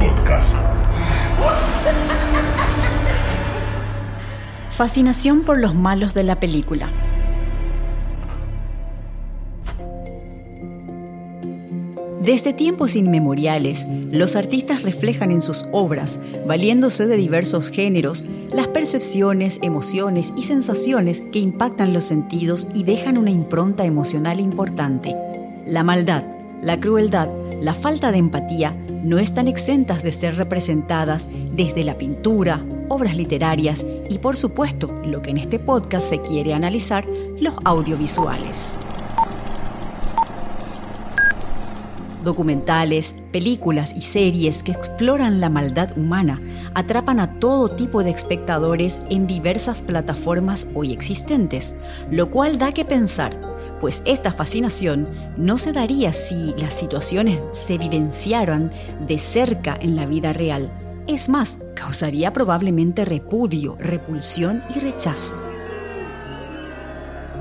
Podcast. Fascinación por los malos de la película. Desde tiempos inmemoriales, los artistas reflejan en sus obras, valiéndose de diversos géneros, las percepciones, emociones y sensaciones que impactan los sentidos y dejan una impronta emocional importante. La maldad, la crueldad, la falta de empatía no están exentas de ser representadas desde la pintura, obras literarias y por supuesto, lo que en este podcast se quiere analizar, los audiovisuales. Documentales, películas y series que exploran la maldad humana atrapan a todo tipo de espectadores en diversas plataformas hoy existentes, lo cual da que pensar, pues esta fascinación no se daría si las situaciones se vivenciaran de cerca en la vida real. Es más, causaría probablemente repudio, repulsión y rechazo.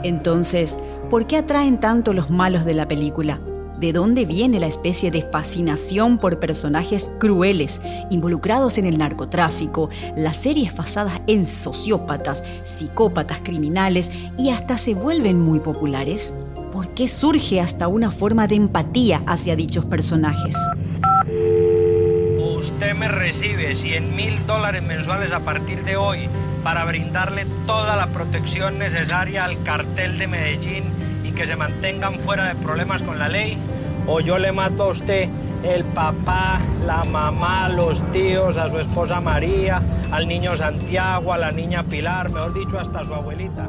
Entonces, ¿por qué atraen tanto los malos de la película? De dónde viene la especie de fascinación por personajes crueles involucrados en el narcotráfico, las series basadas en sociópatas, psicópatas criminales y hasta se vuelven muy populares. ¿Por qué surge hasta una forma de empatía hacia dichos personajes? Usted me recibe 100 mil dólares mensuales a partir de hoy para brindarle toda la protección necesaria al cartel de Medellín que se mantengan fuera de problemas con la ley, o yo le mato a usted el papá, la mamá, los tíos, a su esposa María, al niño Santiago, a la niña Pilar, mejor dicho, hasta su abuelita.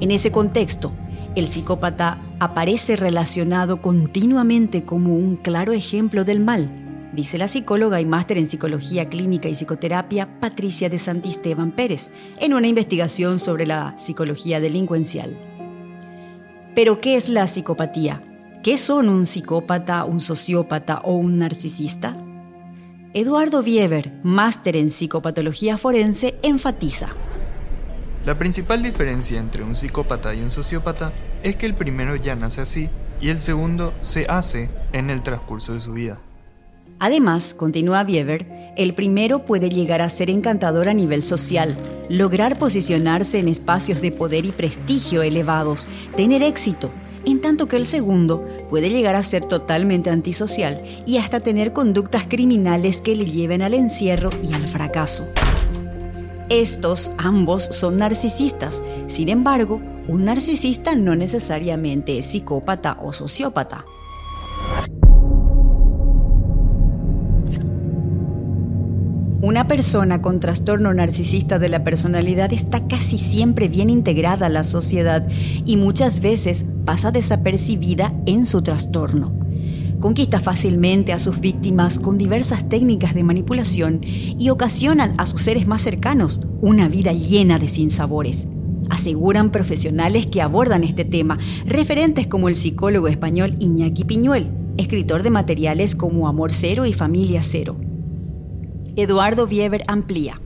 En ese contexto, el psicópata aparece relacionado continuamente como un claro ejemplo del mal, dice la psicóloga y máster en psicología clínica y psicoterapia Patricia de Santisteban Pérez, en una investigación sobre la psicología delincuencial. Pero, ¿qué es la psicopatía? ¿Qué son un psicópata, un sociópata o un narcisista? Eduardo Bieber, máster en psicopatología forense, enfatiza. La principal diferencia entre un psicópata y un sociópata es que el primero ya nace así y el segundo se hace en el transcurso de su vida. Además, continúa Bieber, el primero puede llegar a ser encantador a nivel social, lograr posicionarse en espacios de poder y prestigio elevados, tener éxito, en tanto que el segundo puede llegar a ser totalmente antisocial y hasta tener conductas criminales que le lleven al encierro y al fracaso. Estos ambos son narcisistas, sin embargo, un narcisista no necesariamente es psicópata o sociópata. Una persona con trastorno narcisista de la personalidad está casi siempre bien integrada a la sociedad y muchas veces pasa desapercibida en su trastorno. Conquista fácilmente a sus víctimas con diversas técnicas de manipulación y ocasionan a sus seres más cercanos una vida llena de sinsabores. Aseguran profesionales que abordan este tema, referentes como el psicólogo español Iñaki Piñuel, escritor de materiales como Amor Cero y Familia Cero. Eduardo Bieber amplía.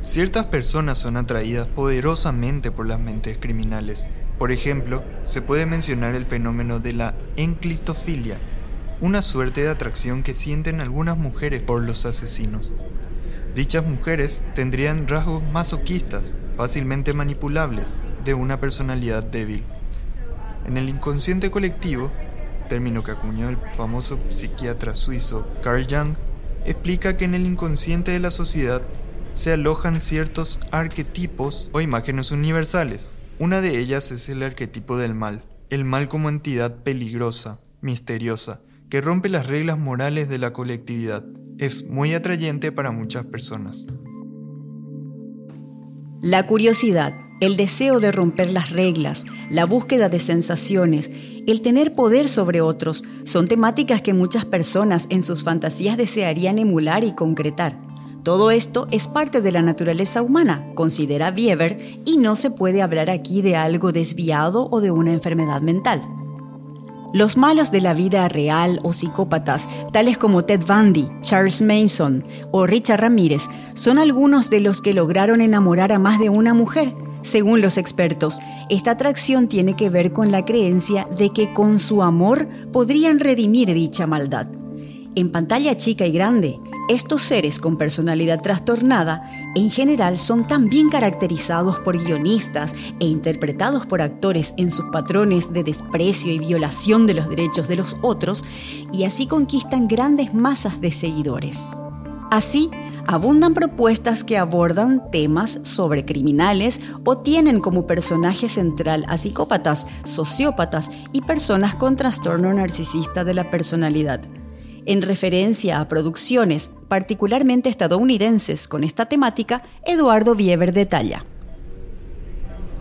Ciertas personas son atraídas poderosamente por las mentes criminales. Por ejemplo, se puede mencionar el fenómeno de la enclistofilia, una suerte de atracción que sienten algunas mujeres por los asesinos. Dichas mujeres tendrían rasgos masoquistas, fácilmente manipulables, de una personalidad débil. En el inconsciente colectivo, término que acuñó el famoso psiquiatra suizo Carl Jung, explica que en el inconsciente de la sociedad se alojan ciertos arquetipos o imágenes universales. Una de ellas es el arquetipo del mal, el mal como entidad peligrosa, misteriosa, que rompe las reglas morales de la colectividad. Es muy atrayente para muchas personas. La curiosidad, el deseo de romper las reglas, la búsqueda de sensaciones, el tener poder sobre otros, son temáticas que muchas personas en sus fantasías desearían emular y concretar. Todo esto es parte de la naturaleza humana, considera Bieber, y no se puede hablar aquí de algo desviado o de una enfermedad mental. Los malos de la vida real o psicópatas, tales como Ted Bundy, Charles Manson o Richard Ramírez, son algunos de los que lograron enamorar a más de una mujer. Según los expertos, esta atracción tiene que ver con la creencia de que con su amor podrían redimir dicha maldad. En pantalla chica y grande, estos seres con personalidad trastornada en general son también caracterizados por guionistas e interpretados por actores en sus patrones de desprecio y violación de los derechos de los otros y así conquistan grandes masas de seguidores. Así, abundan propuestas que abordan temas sobre criminales o tienen como personaje central a psicópatas, sociópatas y personas con trastorno narcisista de la personalidad en referencia a producciones particularmente estadounidenses con esta temática, Eduardo Bieber detalla.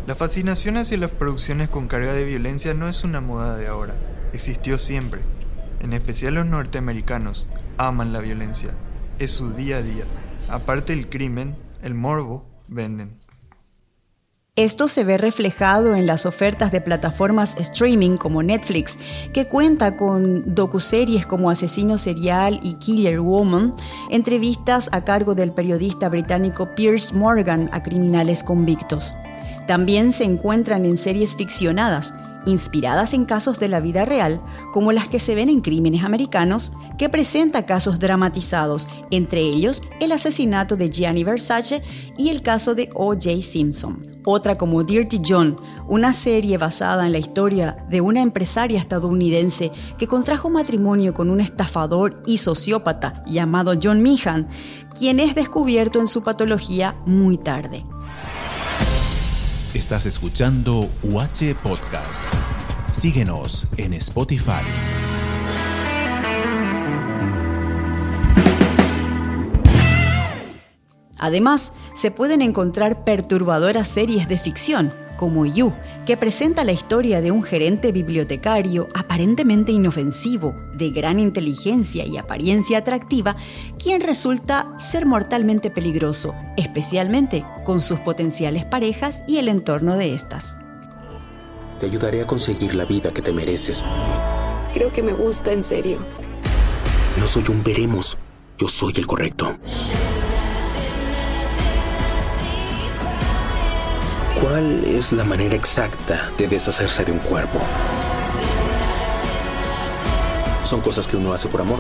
La fascinación hacia las producciones con carga de violencia no es una moda de ahora, existió siempre. En especial los norteamericanos aman la violencia, es su día a día. Aparte del crimen, el morbo, venden. Esto se ve reflejado en las ofertas de plataformas streaming como Netflix, que cuenta con docuseries como Asesino Serial y Killer Woman, entrevistas a cargo del periodista británico Piers Morgan a criminales convictos. También se encuentran en series ficcionadas, inspiradas en casos de la vida real, como las que se ven en Crímenes Americanos, que presenta casos dramatizados, entre ellos el asesinato de Gianni Versace y el caso de O.J. Simpson. Otra como Dirty John, una serie basada en la historia de una empresaria estadounidense que contrajo matrimonio con un estafador y sociópata llamado John Meehan, quien es descubierto en su patología muy tarde. Estás escuchando UH Podcast. Síguenos en Spotify. Además, se pueden encontrar perturbadoras series de ficción como You, que presenta la historia de un gerente bibliotecario aparentemente inofensivo, de gran inteligencia y apariencia atractiva, quien resulta ser mortalmente peligroso, especialmente con sus potenciales parejas y el entorno de estas. Te ayudaré a conseguir la vida que te mereces. Creo que me gusta en serio. No soy un veremos, yo soy el correcto. ¿Cuál es la manera exacta de deshacerse de un cuerpo? Son cosas que uno hace por amor.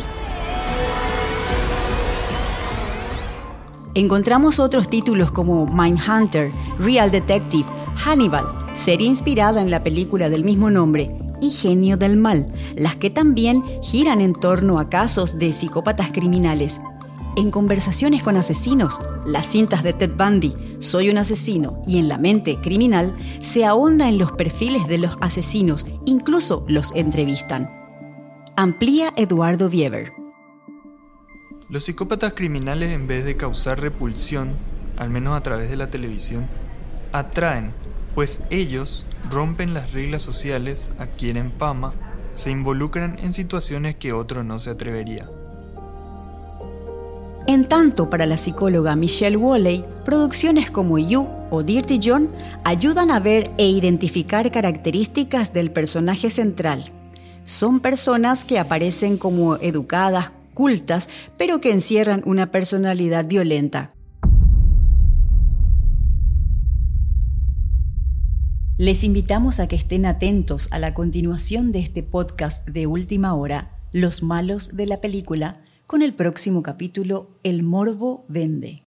Encontramos otros títulos como Mindhunter, Real Detective, Hannibal, serie inspirada en la película del mismo nombre, y Genio del Mal, las que también giran en torno a casos de psicópatas criminales en Conversaciones con Asesinos, las cintas de Ted Bundy, Soy un asesino y en la mente criminal, se ahonda en los perfiles de los asesinos, incluso los entrevistan. Amplía Eduardo Bieber. Los psicópatas criminales, en vez de causar repulsión, al menos a través de la televisión, atraen, pues ellos rompen las reglas sociales, adquieren fama, se involucran en situaciones que otro no se atrevería. En tanto, para la psicóloga Michelle Woolley, producciones como You o Dirty John ayudan a ver e identificar características del personaje central. Son personas que aparecen como educadas, cultas, pero que encierran una personalidad violenta. Les invitamos a que estén atentos a la continuación de este podcast de última hora, Los malos de la película, con el próximo capítulo El morbo vende.